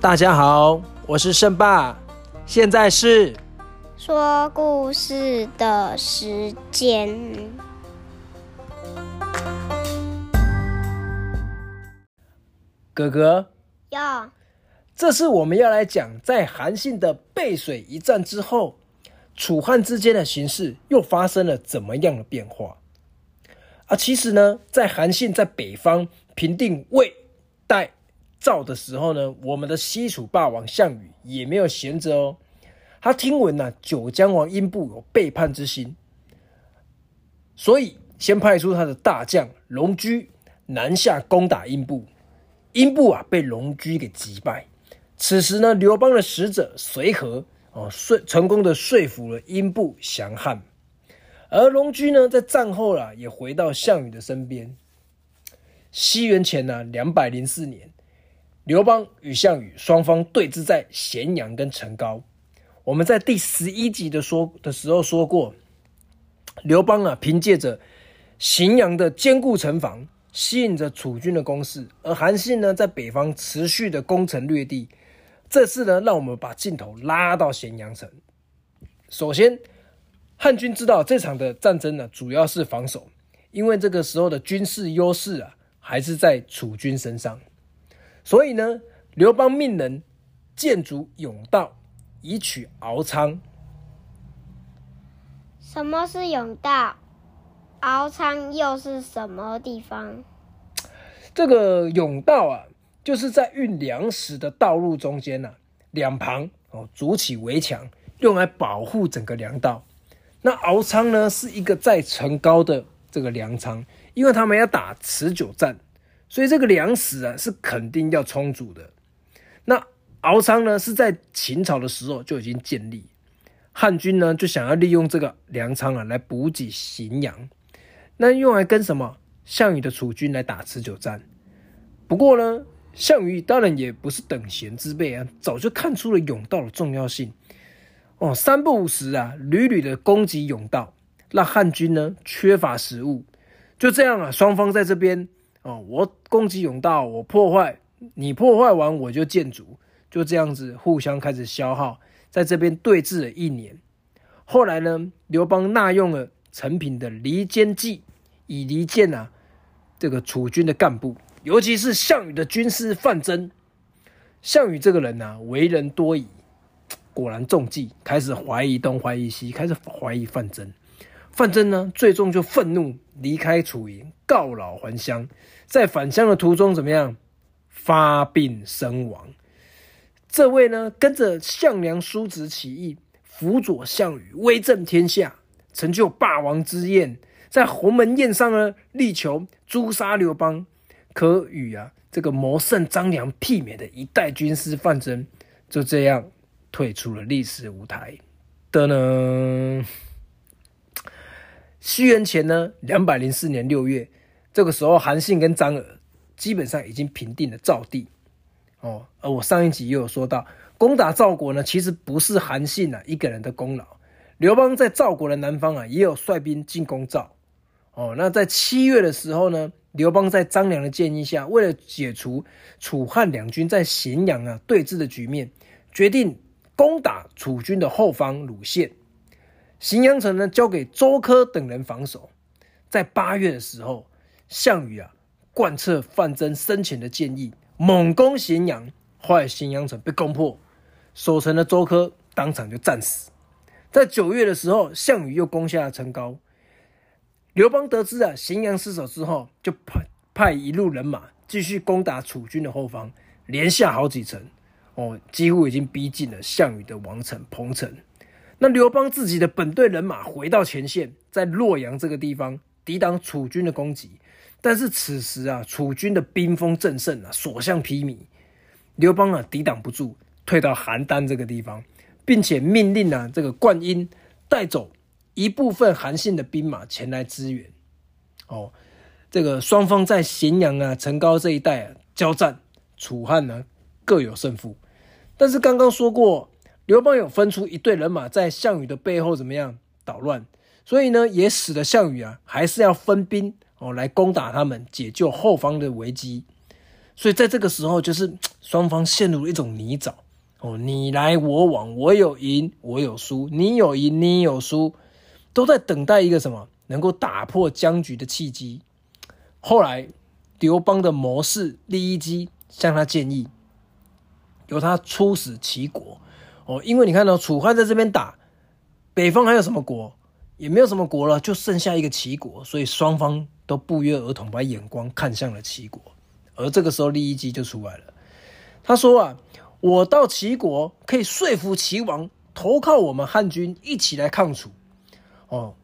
大家好，我是胜爸，现在是说故事的时间。哥哥，要这次我们要来讲，在韩信的背水一战之后，楚汉之间的形势又发生了怎么样的变化？啊，其实呢，在韩信在北方平定魏、代、赵的时候呢，我们的西楚霸王项羽也没有闲着哦。他听闻呢，九江王英布有背叛之心，所以先派出他的大将龙驹南下攻打英布。英布啊，被龙驹给击败。此时呢，刘邦的使者随和哦，说成功的说服了英布降汉。而龙驹呢，在战后啊，也回到项羽的身边。西元前呢，两百零四年，刘邦与项羽双方对峙在咸阳跟成皋。我们在第十一集的说的时候说过，刘邦啊，凭借着荥阳的坚固城防，吸引着楚军的攻势，而韩信呢，在北方持续的攻城略地。这次呢，让我们把镜头拉到咸阳城。首先，汉军知道这场的战争呢，主要是防守，因为这个时候的军事优势啊，还是在楚军身上。所以呢，刘邦命人建筑甬道，以取敖仓。什么是甬道？敖仓又是什么地方？这个甬道啊，就是在运粮食的道路中间呐，两旁哦筑起围墙，用来保护整个粮道。那敖仓呢，是一个在城高的这个粮仓，因为他们要打持久战，所以这个粮食啊是肯定要充足的。那敖仓呢，是在秦朝的时候就已经建立，汉军呢就想要利用这个粮仓啊来补给荥阳。那用来跟什么项羽的楚军来打持久战？不过呢，项羽当然也不是等闲之辈啊，早就看出了甬道的重要性。哦，三不五时啊，屡屡的攻击甬道，让汉军呢缺乏食物。就这样啊，双方在这边哦，我攻击甬道，我破坏，你破坏完我就建筑，就这样子互相开始消耗，在这边对峙了一年。后来呢，刘邦纳用了陈平的离间计。以离间啊，这个楚军的干部，尤其是项羽的军师范增。项羽这个人呢，为人多疑，果然中计，开始怀疑东，怀疑西，开始怀疑范增。范增呢，最终就愤怒离开楚营，告老还乡。在返乡的途中，怎么样？发病身亡。这位呢，跟着项梁叔侄起义，辅佐项羽，威震天下，成就霸王之宴。在鸿门宴上呢，力求诛杀刘邦，可与啊这个谋胜张良媲美的一代军师范增，就这样退出了历史舞台的呢。西元前呢两百零四年六月，这个时候韩信跟张耳基本上已经平定了赵地哦。而我上一集又有说到，攻打赵国呢，其实不是韩信啊一个人的功劳，刘邦在赵国的南方啊也有率兵进攻赵。哦，那在七月的时候呢，刘邦在张良的建议下，为了解除楚汉两军在咸阳啊对峙的局面，决定攻打楚军的后方鲁县。荥阳城呢交给周柯等人防守。在八月的时候，项羽啊贯彻范增生前的建议，猛攻咸阳，后来荥阳城被攻破，守城的周柯当场就战死。在九月的时候，项羽又攻下了成皋。刘邦得知啊荥阳失守之后，就派派一路人马继续攻打楚军的后方，连下好几城，哦，几乎已经逼近了项羽的王城彭城。那刘邦自己的本队人马回到前线，在洛阳这个地方抵挡楚军的攻击。但是此时啊，楚军的兵锋正盛啊，所向披靡，刘邦啊抵挡不住，退到邯郸这个地方，并且命令啊这个灌婴带走。一部分韩信的兵马前来支援，哦，这个双方在咸阳啊、成皋这一带啊交战，楚汉呢各有胜负。但是刚刚说过，刘邦有分出一队人马在项羽的背后怎么样捣乱，所以呢也使得项羽啊还是要分兵哦来攻打他们，解救后方的危机。所以在这个时候，就是双方陷入一种泥沼。哦，你来我往，我有赢，我有输，你有赢，你有输，都在等待一个什么？能够打破僵局的契机。后来，刘邦的谋士利益基向他建议，由他出使齐国。哦，因为你看到楚汉在这边打，北方还有什么国？也没有什么国了，就剩下一个齐国，所以双方都不约而同把眼光看向了齐国。而这个时候，利益机就出来了，他说啊，我到齐国可以说服齐王投靠我们汉军，一起来抗楚。哦，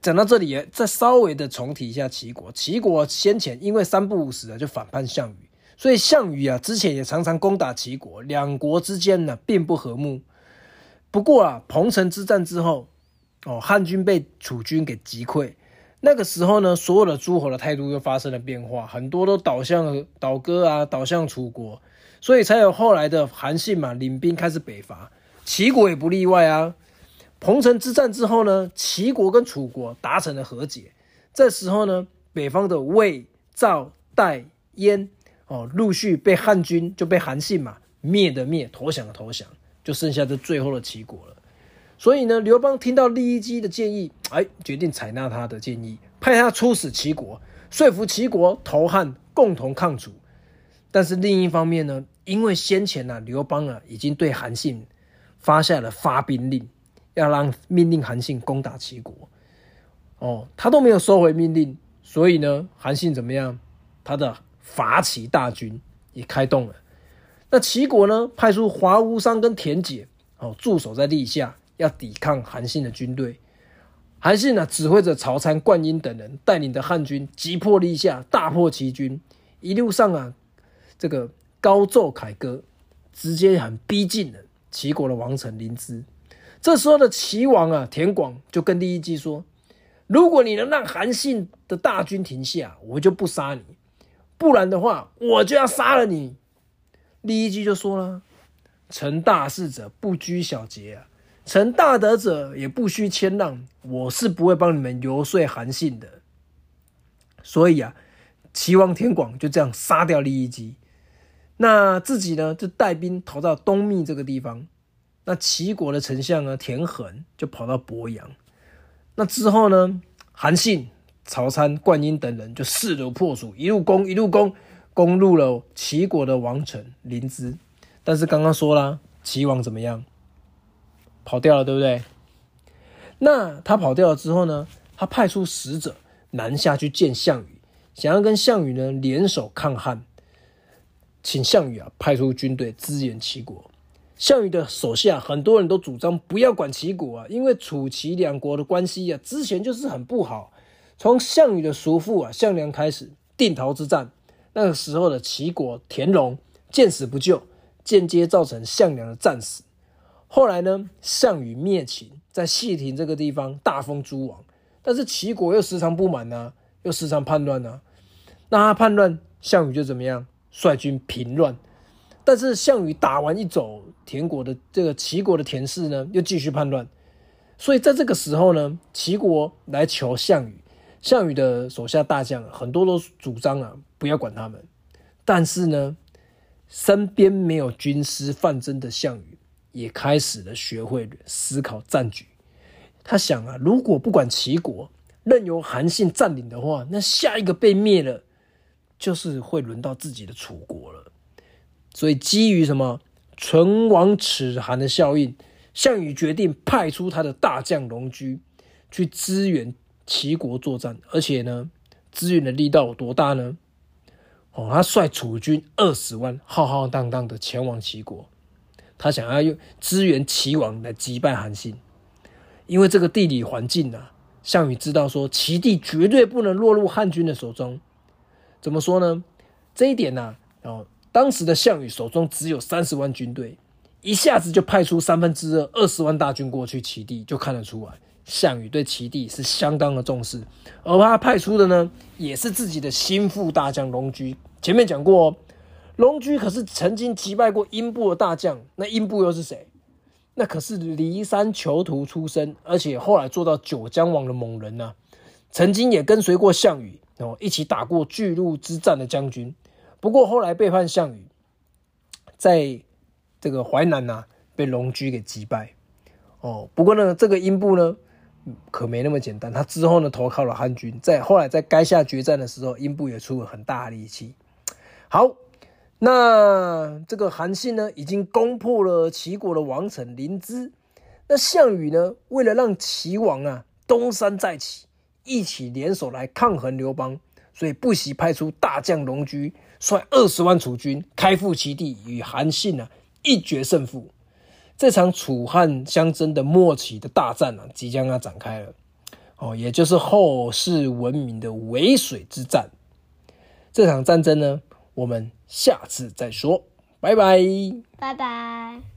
讲到这里，再稍微的重提一下齐国。齐国先前因为三不五时啊，就反叛项羽，所以项羽啊之前也常常攻打齐国，两国之间呢并不和睦。不过啊，彭城之战之后。哦，汉军被楚军给击溃，那个时候呢，所有的诸侯的态度又发生了变化，很多都倒向倒戈啊，倒向楚国，所以才有后来的韩信嘛，领兵开始北伐，齐国也不例外啊。彭城之战之后呢，齐国跟楚国达成了和解，这时候呢，北方的魏、赵、代、燕哦，陆续被汉军就被韩信嘛灭的灭，投降的投降，就剩下这最后的齐国了。所以呢，刘邦听到利益基的建议，哎，决定采纳他的建议，派他出使齐国，说服齐国投汉，共同抗楚。但是另一方面呢，因为先前呢，刘邦啊已经对韩信发下了发兵令，要让命令韩信攻打齐国。哦，他都没有收回命令，所以呢，韩信怎么样？他的伐齐大军也开动了。那齐国呢，派出华无伤跟田姐哦驻守在立下。要抵抗韩信的军队，韩信呢指挥着曹参、灌婴等人带领的汉军击破立夏，大破齐军。一路上啊，这个高奏凯歌，直接很逼近了齐国的王城临淄。这时候的齐王啊，田广就跟第一季说：“如果你能让韩信的大军停下，我就不杀你；不然的话，我就要杀了你。”利益基就说了：“成大事者不拘小节啊。”成大德者也不需谦让，我是不会帮你们游说韩信的。所以啊，齐王田广就这样杀掉利益基，那自己呢就带兵逃到东密这个地方。那齐国的丞相呢田横就跑到鄱阳。那之后呢，韩信、曹参、灌婴等人就势如破竹，一路攻一路攻，攻入了齐国的王城临淄。但是刚刚说了，齐王怎么样？跑掉了，对不对？那他跑掉了之后呢？他派出使者南下去见项羽，想要跟项羽呢联手抗汉，请项羽啊派出军队支援齐国。项羽的手下很多人都主张不要管齐国啊，因为楚齐两国的关系啊之前就是很不好。从项羽的叔父啊项梁开始，定陶之战，那个时候的齐国田荣见死不救，间接造成项梁的战死。后来呢，项羽灭秦，在谢亭这个地方大封诸王，但是齐国又时常不满呢，又时常叛乱呢。那他叛乱，项羽就怎么样？率军平乱。但是项羽打完一走，田国的这个齐国的田氏呢，又继续叛乱。所以在这个时候呢，齐国来求项羽，项羽的手下大将很多都主张啊，不要管他们。但是呢，身边没有军师范增的项羽。也开始了学会思考战局。他想啊，如果不管齐国，任由韩信占领的话，那下一个被灭了，就是会轮到自己的楚国了。所以基于什么“唇亡齿寒”的效应，项羽决定派出他的大将龙驹去支援齐国作战。而且呢，支援的力道有多大呢？哦，他率楚军二十万，浩浩荡荡的前往齐国。他想要用支援齐王来击败韩信，因为这个地理环境啊，项羽知道说齐地绝对不能落入汉军的手中。怎么说呢？这一点呢，哦，当时的项羽手中只有三十万军队，一下子就派出三分之二二十万大军过去齐地，就看得出来项羽对齐地是相当的重视。而他派出的呢，也是自己的心腹大将龙驹。前面讲过。龙驹可是曾经击败过英布的大将，那英布又是谁？那可是骊山囚徒出身，而且后来做到九江王的猛人呐。曾经也跟随过项羽哦，一起打过巨鹿之战的将军。不过后来背叛项羽，在这个淮南呐、被龙驹给击败。哦，不过呢，这个英布呢可没那么简单，他之后呢投靠了汉军，在后来在垓下决战的时候，英布也出了很大的力气。好，那这个韩信呢已经攻破了齐国的王城临淄，那项羽呢为了让齐王啊东山再起，一起联手来抗衡刘邦，所以不惜派出大将龙驹，率二十万楚军开赴齐地，与韩信啊一决胜负。这场楚汉相争的末期的大战啊，即将要展开了。哦，也就是后世闻名的渭水之战。这场战争呢，我们下次再说。拜拜。拜拜。